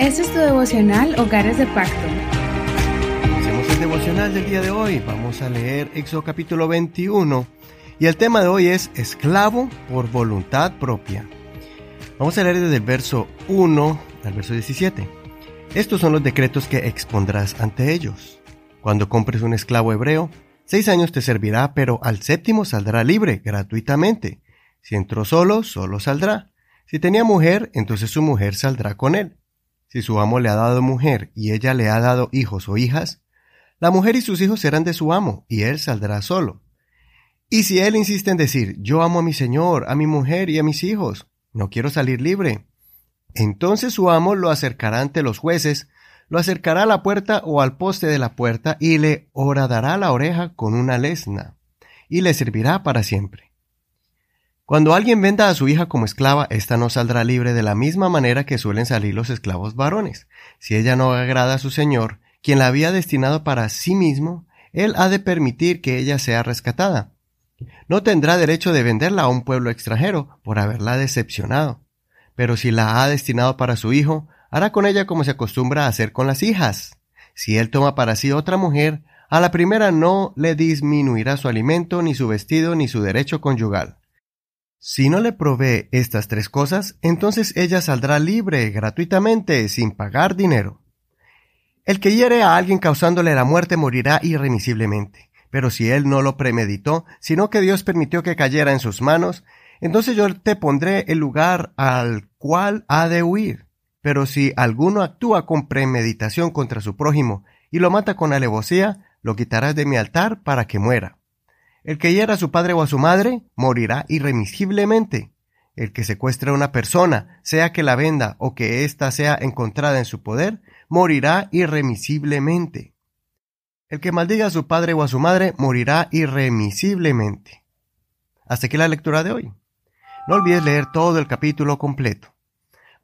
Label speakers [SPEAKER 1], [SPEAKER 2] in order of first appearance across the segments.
[SPEAKER 1] Este es tu devocional Hogares de Pacto.
[SPEAKER 2] Hacemos el devocional del día de hoy. Vamos a leer Éxodo capítulo 21 y el tema de hoy es esclavo por voluntad propia. Vamos a leer desde el verso 1 al verso 17. Estos son los decretos que expondrás ante ellos. Cuando compres un esclavo hebreo, seis años te servirá, pero al séptimo saldrá libre, gratuitamente. Si entró solo, solo saldrá. Si tenía mujer, entonces su mujer saldrá con él. Si su amo le ha dado mujer y ella le ha dado hijos o hijas, la mujer y sus hijos serán de su amo, y él saldrá solo. Y si él insiste en decir, yo amo a mi señor, a mi mujer y a mis hijos, no quiero salir libre, entonces su amo lo acercará ante los jueces, lo acercará a la puerta o al poste de la puerta y le horadará la oreja con una lesna, y le servirá para siempre. Cuando alguien venda a su hija como esclava, ésta no saldrá libre de la misma manera que suelen salir los esclavos varones. Si ella no agrada a su señor, quien la había destinado para sí mismo, él ha de permitir que ella sea rescatada. No tendrá derecho de venderla a un pueblo extranjero por haberla decepcionado. Pero si la ha destinado para su hijo, hará con ella como se acostumbra a hacer con las hijas. Si él toma para sí otra mujer, a la primera no le disminuirá su alimento, ni su vestido, ni su derecho conyugal. Si no le provee estas tres cosas, entonces ella saldrá libre gratuitamente, sin pagar dinero. El que hiere a alguien causándole la muerte morirá irremisiblemente. Pero si él no lo premeditó, sino que Dios permitió que cayera en sus manos, entonces yo te pondré el lugar al cual ha de huir. Pero si alguno actúa con premeditación contra su prójimo y lo mata con alevosía, lo quitarás de mi altar para que muera. El que hiera a su padre o a su madre morirá irremisiblemente. El que secuestre a una persona, sea que la venda o que ésta sea encontrada en su poder, morirá irremisiblemente. El que maldiga a su padre o a su madre morirá irremisiblemente. Hasta aquí la lectura de hoy. No olvides leer todo el capítulo completo.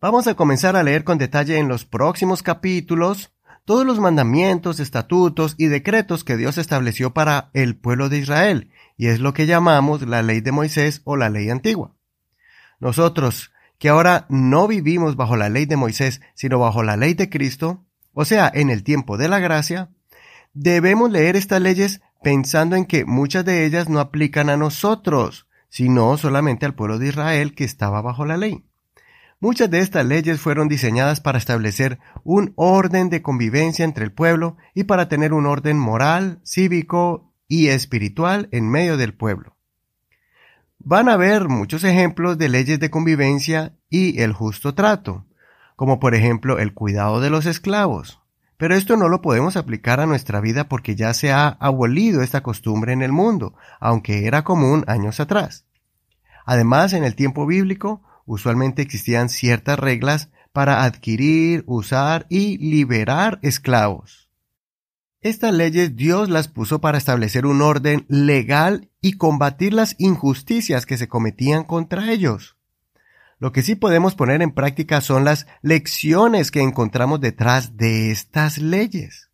[SPEAKER 2] Vamos a comenzar a leer con detalle en los próximos capítulos todos los mandamientos, estatutos y decretos que Dios estableció para el pueblo de Israel, y es lo que llamamos la ley de Moisés o la ley antigua. Nosotros, que ahora no vivimos bajo la ley de Moisés, sino bajo la ley de Cristo, o sea, en el tiempo de la gracia, debemos leer estas leyes pensando en que muchas de ellas no aplican a nosotros, sino solamente al pueblo de Israel que estaba bajo la ley. Muchas de estas leyes fueron diseñadas para establecer un orden de convivencia entre el pueblo y para tener un orden moral, cívico y espiritual en medio del pueblo. Van a haber muchos ejemplos de leyes de convivencia y el justo trato, como por ejemplo el cuidado de los esclavos. Pero esto no lo podemos aplicar a nuestra vida porque ya se ha abolido esta costumbre en el mundo, aunque era común años atrás. Además, en el tiempo bíblico, usualmente existían ciertas reglas para adquirir, usar y liberar esclavos. Estas leyes Dios las puso para establecer un orden legal y combatir las injusticias que se cometían contra ellos. Lo que sí podemos poner en práctica son las lecciones que encontramos detrás de estas leyes.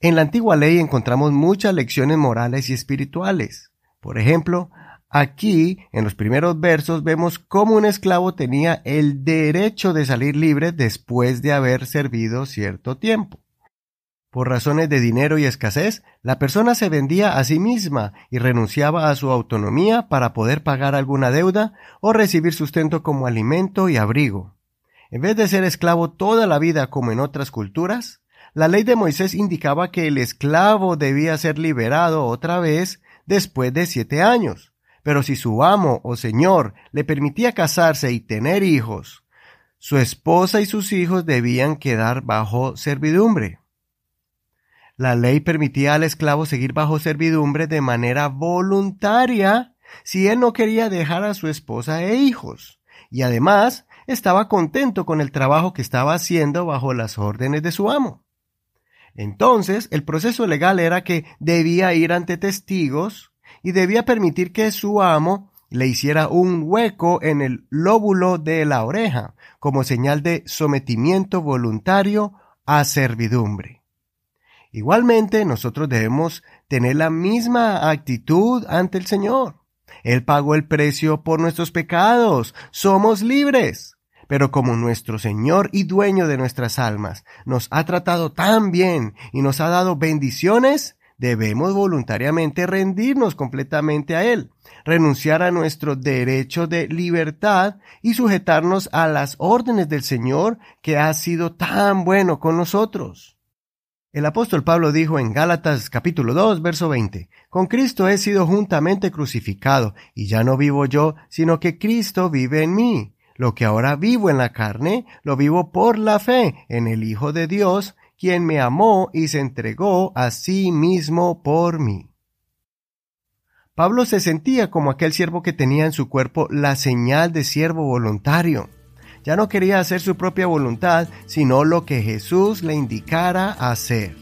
[SPEAKER 2] En la antigua ley encontramos muchas lecciones morales y espirituales. Por ejemplo, Aquí, en los primeros versos, vemos cómo un esclavo tenía el derecho de salir libre después de haber servido cierto tiempo. Por razones de dinero y escasez, la persona se vendía a sí misma y renunciaba a su autonomía para poder pagar alguna deuda o recibir sustento como alimento y abrigo. En vez de ser esclavo toda la vida como en otras culturas, la ley de Moisés indicaba que el esclavo debía ser liberado otra vez después de siete años. Pero si su amo o señor le permitía casarse y tener hijos, su esposa y sus hijos debían quedar bajo servidumbre. La ley permitía al esclavo seguir bajo servidumbre de manera voluntaria si él no quería dejar a su esposa e hijos, y además estaba contento con el trabajo que estaba haciendo bajo las órdenes de su amo. Entonces, el proceso legal era que debía ir ante testigos y debía permitir que su amo le hiciera un hueco en el lóbulo de la oreja, como señal de sometimiento voluntario a servidumbre. Igualmente, nosotros debemos tener la misma actitud ante el Señor. Él pagó el precio por nuestros pecados. Somos libres. Pero como nuestro Señor y dueño de nuestras almas nos ha tratado tan bien y nos ha dado bendiciones, debemos voluntariamente rendirnos completamente a Él, renunciar a nuestro derecho de libertad y sujetarnos a las órdenes del Señor que ha sido tan bueno con nosotros. El apóstol Pablo dijo en Gálatas capítulo 2, verso 20, Con Cristo he sido juntamente crucificado, y ya no vivo yo, sino que Cristo vive en mí. Lo que ahora vivo en la carne, lo vivo por la fe en el Hijo de Dios, quien me amó y se entregó a sí mismo por mí. Pablo se sentía como aquel siervo que tenía en su cuerpo la señal de siervo voluntario. Ya no quería hacer su propia voluntad, sino lo que Jesús le indicara hacer.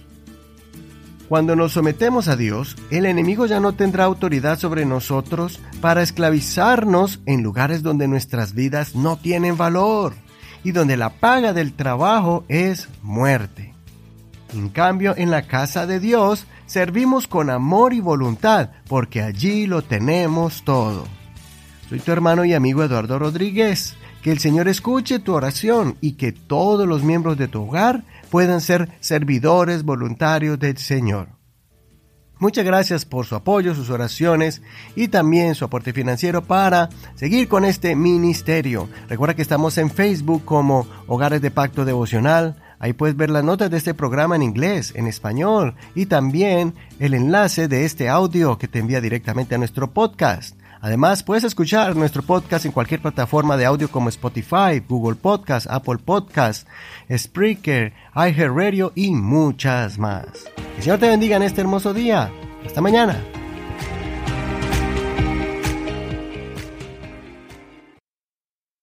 [SPEAKER 2] Cuando nos sometemos a Dios, el enemigo ya no tendrá autoridad sobre nosotros para esclavizarnos en lugares donde nuestras vidas no tienen valor y donde la paga del trabajo es muerte. En cambio, en la casa de Dios servimos con amor y voluntad, porque allí lo tenemos todo. Soy tu hermano y amigo Eduardo Rodríguez. Que el Señor escuche tu oración y que todos los miembros de tu hogar puedan ser servidores voluntarios del Señor. Muchas gracias por su apoyo, sus oraciones y también su aporte financiero para seguir con este ministerio. Recuerda que estamos en Facebook como Hogares de Pacto Devocional. Ahí puedes ver las notas de este programa en inglés, en español y también el enlace de este audio que te envía directamente a nuestro podcast. Además, puedes escuchar nuestro podcast en cualquier plataforma de audio como Spotify, Google Podcast, Apple Podcast, Spreaker, iHeartRadio y muchas más. Que el Señor te bendiga en este hermoso día. Hasta mañana.